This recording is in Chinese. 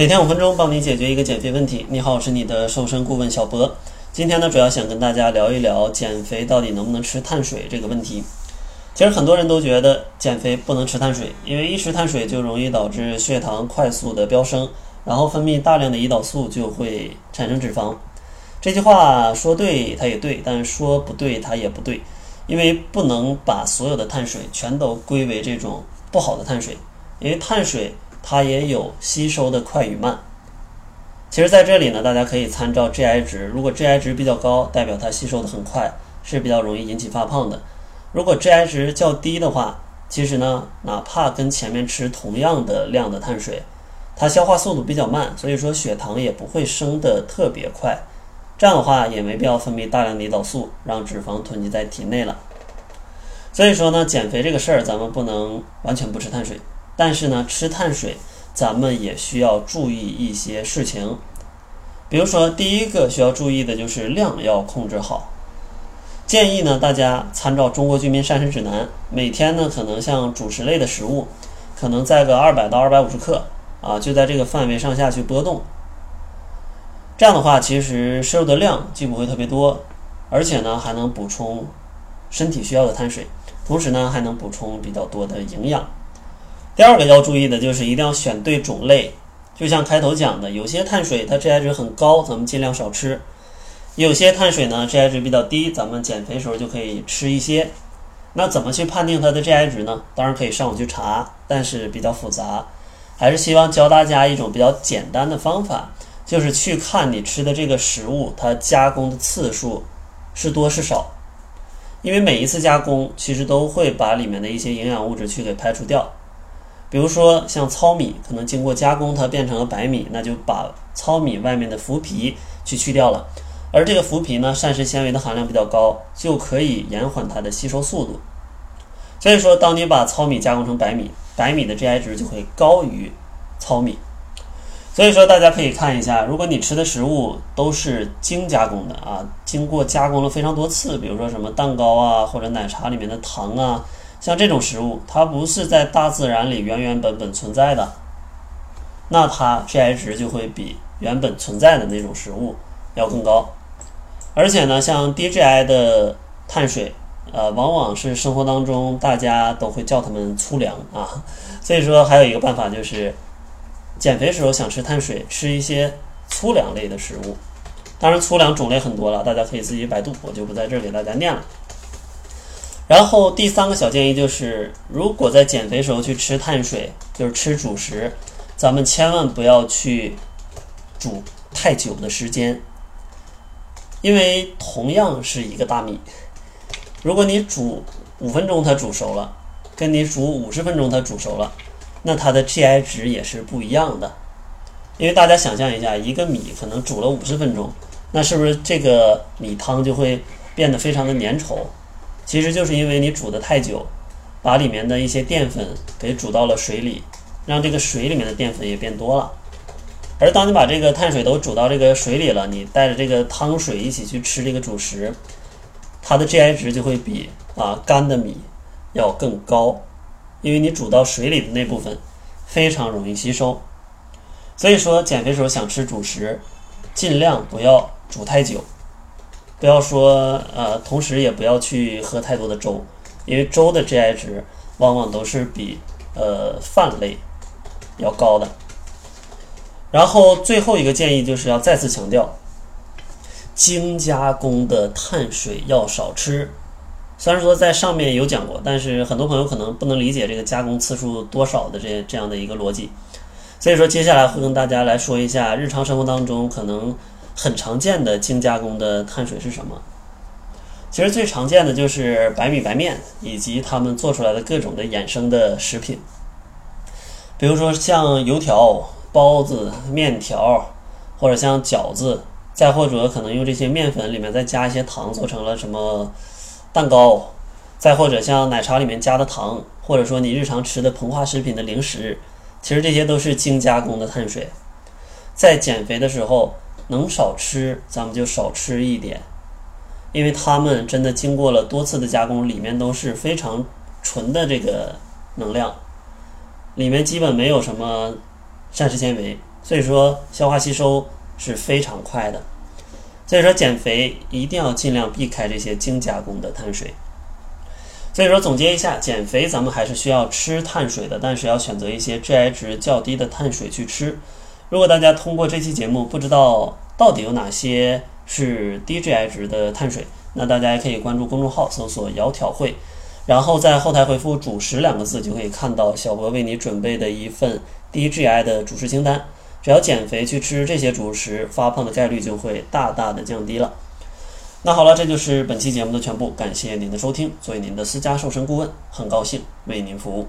每天五分钟，帮你解决一个减肥问题。你好，我是你的瘦身顾问小博。今天呢，主要想跟大家聊一聊减肥到底能不能吃碳水这个问题。其实很多人都觉得减肥不能吃碳水，因为一吃碳水就容易导致血糖快速的飙升，然后分泌大量的胰岛素就会产生脂肪。这句话说对，它也对；但说不对，它也不对，因为不能把所有的碳水全都归为这种不好的碳水，因为碳水。它也有吸收的快与慢。其实，在这里呢，大家可以参照 GI 值。如果 GI 值比较高，代表它吸收的很快，是比较容易引起发胖的。如果 GI 值较低的话，其实呢，哪怕跟前面吃同样的量的碳水，它消化速度比较慢，所以说血糖也不会升得特别快。这样的话，也没必要分泌大量的胰岛素，让脂肪囤积在体内了。所以说呢，减肥这个事儿，咱们不能完全不吃碳水。但是呢，吃碳水，咱们也需要注意一些事情。比如说，第一个需要注意的就是量要控制好。建议呢，大家参照《中国居民膳食指南》，每天呢，可能像主食类的食物，可能在个二百到二百五十克啊，就在这个范围上下去波动。这样的话，其实摄入的量既不会特别多，而且呢，还能补充身体需要的碳水，同时呢，还能补充比较多的营养。第二个要注意的就是一定要选对种类，就像开头讲的，有些碳水它 GI 值很高，咱们尽量少吃；有些碳水呢 GI 值比较低，咱们减肥时候就可以吃一些。那怎么去判定它的 GI 值呢？当然可以上网去查，但是比较复杂，还是希望教大家一种比较简单的方法，就是去看你吃的这个食物它加工的次数是多是少，因为每一次加工其实都会把里面的一些营养物质去给排除掉。比如说像糙米，可能经过加工，它变成了白米，那就把糙米外面的麸皮去去掉了。而这个麸皮呢，膳食纤维的含量比较高，就可以延缓它的吸收速度。所以说，当你把糙米加工成白米，白米的 GI 值就会高于糙米。所以说，大家可以看一下，如果你吃的食物都是精加工的啊，经过加工了非常多次，比如说什么蛋糕啊，或者奶茶里面的糖啊。像这种食物，它不是在大自然里原原本本存在的，那它 GI 值就会比原本存在的那种食物要更高。而且呢，像低 GI 的碳水，呃，往往是生活当中大家都会叫它们粗粮啊。所以说，还有一个办法就是，减肥时候想吃碳水，吃一些粗粮类的食物。当然，粗粮种类很多了，大家可以自己百度，我就不在这儿给大家念了。然后第三个小建议就是，如果在减肥时候去吃碳水，就是吃主食，咱们千万不要去煮太久的时间，因为同样是一个大米，如果你煮五分钟它煮熟了，跟你煮五十分钟它煮熟了，那它的 GI 值也是不一样的。因为大家想象一下，一个米可能煮了五十分钟，那是不是这个米汤就会变得非常的粘稠？其实就是因为你煮的太久，把里面的一些淀粉给煮到了水里，让这个水里面的淀粉也变多了。而当你把这个碳水都煮到这个水里了，你带着这个汤水一起去吃这个主食，它的 GI 值就会比啊干的米要更高，因为你煮到水里的那部分非常容易吸收。所以说减肥时候想吃主食，尽量不要煮太久。不要说呃，同时也不要去喝太多的粥，因为粥的 GI 值往往都是比呃饭类要高的。然后最后一个建议就是要再次强调，精加工的碳水要少吃。虽然说在上面有讲过，但是很多朋友可能不能理解这个加工次数多少的这这样的一个逻辑。所以说接下来会跟大家来说一下日常生活当中可能。很常见的精加工的碳水是什么？其实最常见的就是白米白面以及他们做出来的各种的衍生的食品，比如说像油条、包子、面条，或者像饺子，再或者可能用这些面粉里面再加一些糖做成了什么蛋糕，再或者像奶茶里面加的糖，或者说你日常吃的膨化食品的零食，其实这些都是精加工的碳水，在减肥的时候。能少吃，咱们就少吃一点，因为它们真的经过了多次的加工，里面都是非常纯的这个能量，里面基本没有什么膳食纤维，所以说消化吸收是非常快的。所以说减肥一定要尽量避开这些精加工的碳水。所以说总结一下，减肥咱们还是需要吃碳水的，但是要选择一些 GI 值较低的碳水去吃。如果大家通过这期节目不知道到底有哪些是低 GI 值的碳水，那大家也可以关注公众号搜索“窈窕会”，然后在后台回复“主食”两个字，就可以看到小博为你准备的一份低 GI 的主食清单。只要减肥去吃这些主食，发胖的概率就会大大的降低了。那好了，这就是本期节目的全部，感谢您的收听。作为您的私家瘦身顾问，很高兴为您服务。